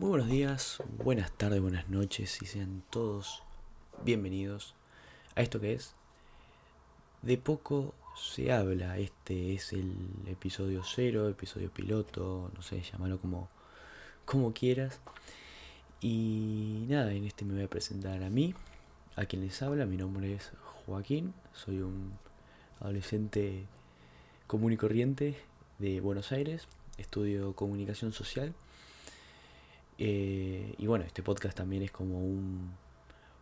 Muy buenos días, buenas tardes, buenas noches y sean todos bienvenidos a esto que es De poco se habla. Este es el episodio cero, episodio piloto, no sé, llámalo como, como quieras. Y nada, en este me voy a presentar a mí, a quien les habla. Mi nombre es Joaquín, soy un adolescente común y corriente de Buenos Aires, estudio comunicación social. Eh, y bueno, este podcast también es como un,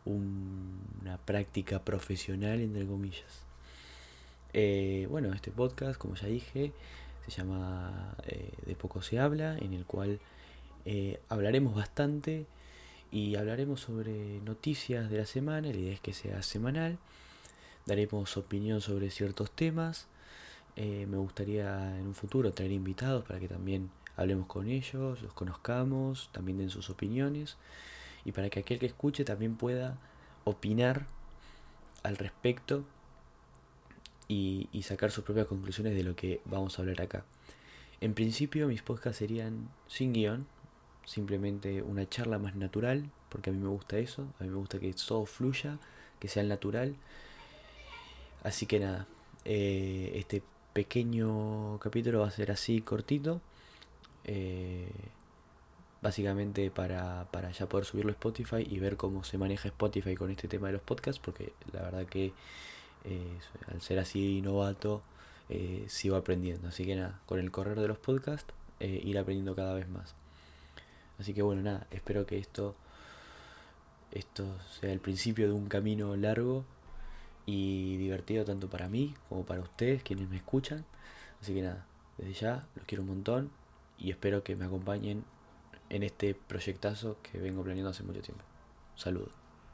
una práctica profesional, entre comillas. Eh, bueno, este podcast, como ya dije, se llama eh, De poco se habla, en el cual hablaremos bastante y hablaremos sobre noticias de la semana. La idea es que sea semanal. Daremos opinión sobre ciertos temas. me gustaría en un futuro traer invitados para que también hablemos con ellos, los conozcamos, también den sus opiniones y para que aquel que escuche también pueda opinar al respecto y, sacar sus propias conclusiones de lo que vamos a hablar acá. En principio mis podcasts serían sin guion, simplemente una charla más natural, porque a mí me gusta eso, a mí me gusta que todo fluya, que sea natural. Así que nada, eh, este pequeño capítulo va a ser así cortito eh, básicamente para, ya poder subirlo a Spotify y ver cómo se maneja Spotify con este tema de los podcasts, porque la verdad que eh, al ser así novato eh, sigo aprendiendo. Así que nada, con el correr de los podcasts ir aprendiendo cada vez más. Así que bueno, nada, espero que esto, esto sea el principio de un camino largo y divertido tanto para mí como para ustedes, quienes me escuchan. Así que nada, desde ya los quiero un montón y espero que me acompañen en este proyectazo que vengo planeando hace mucho tiempo. Saludos.